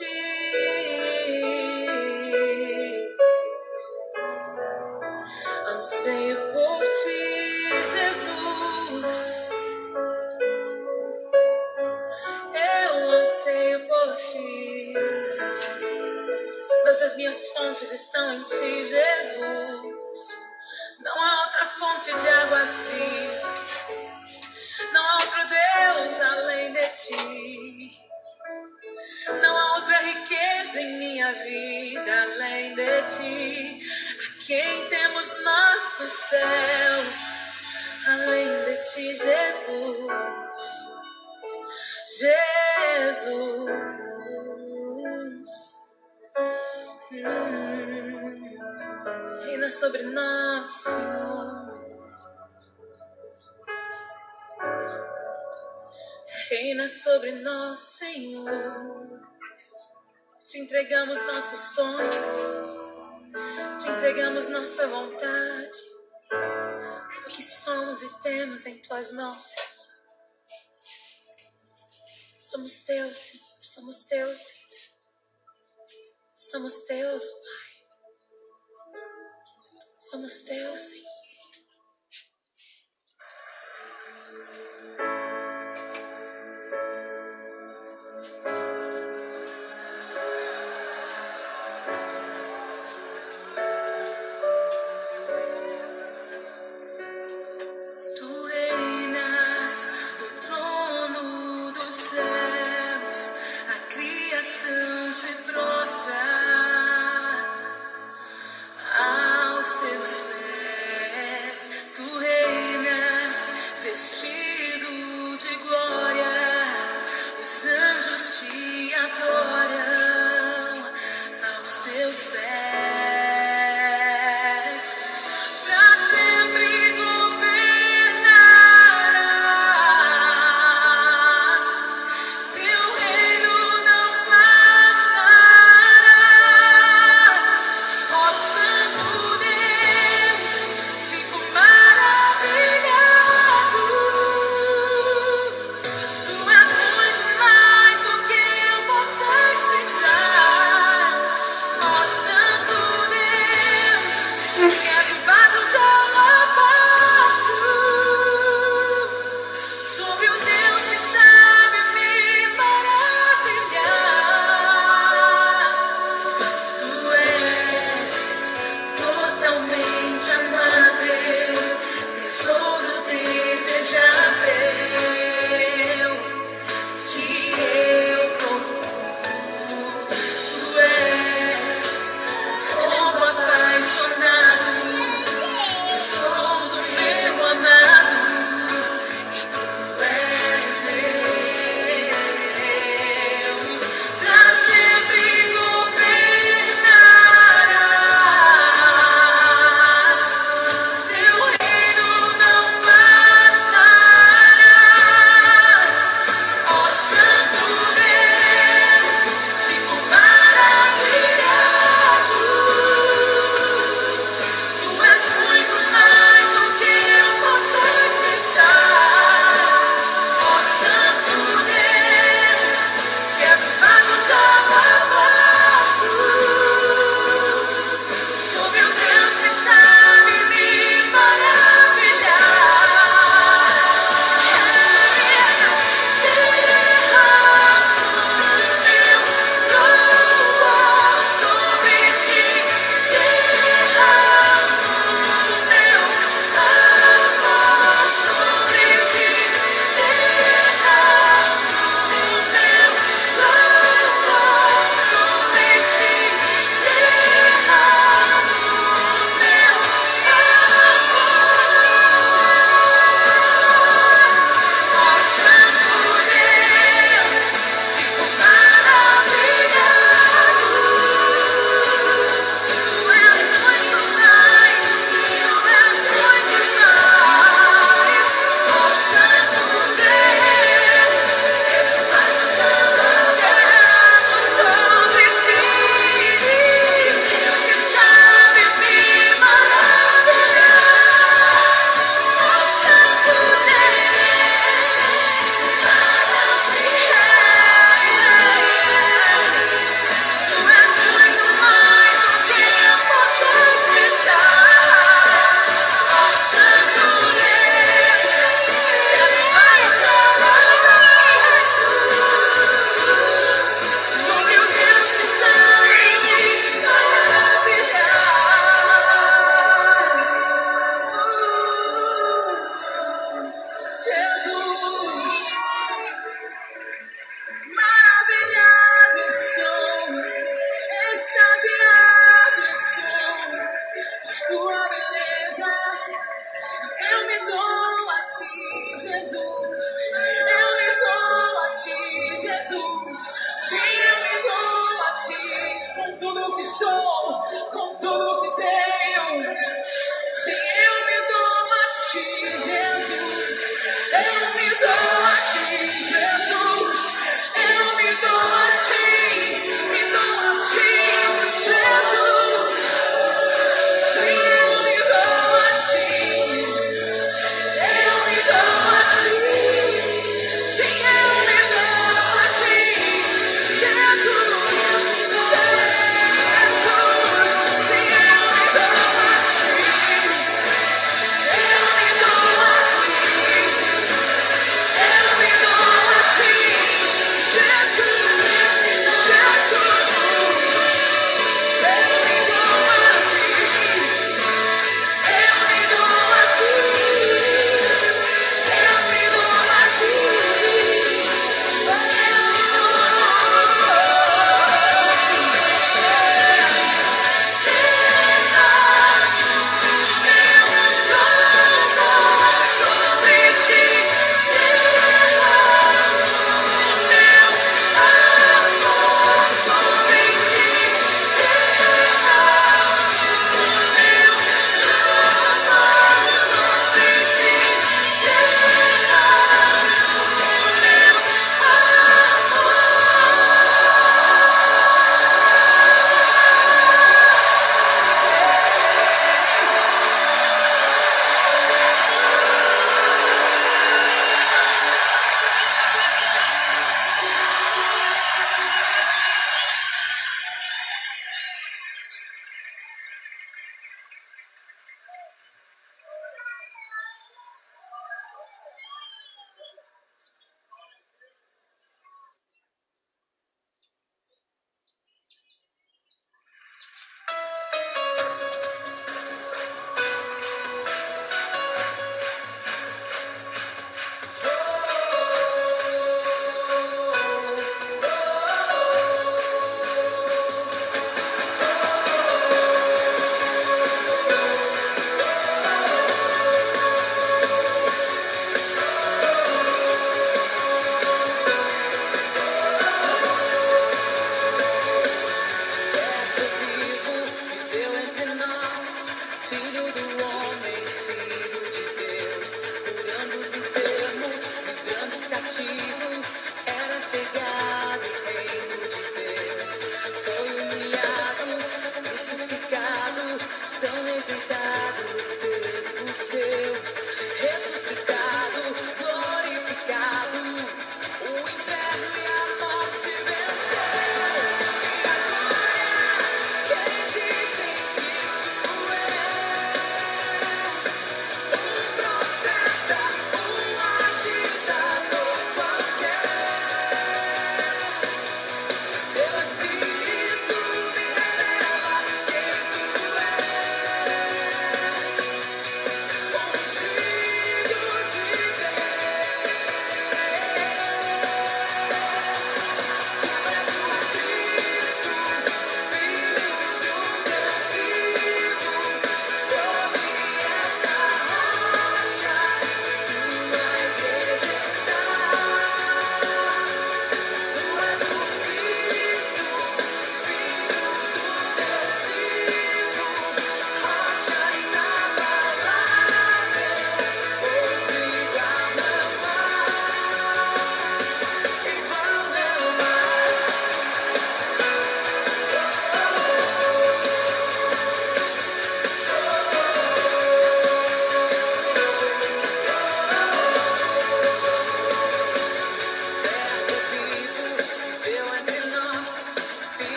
noche. Dos céus, além de ti, Jesus. Jesus. Hum, reina sobre nós, Senhor. Reina sobre nós, Senhor. Te entregamos nossos sonhos, te entregamos nossa vontade, somos e temos em tuas mãos, Senhor. Somos teus, Senhor, somos teus, Senhor. Somos teus, oh Pai. Somos teus, Senhor.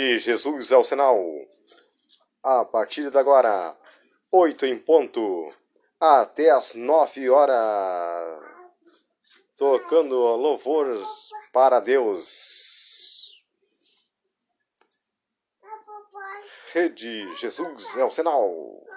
Rede Jesus é o sinal. A partir de agora, oito em ponto, até as nove horas, tocando louvores para Deus. Rede Jesus é o sinal.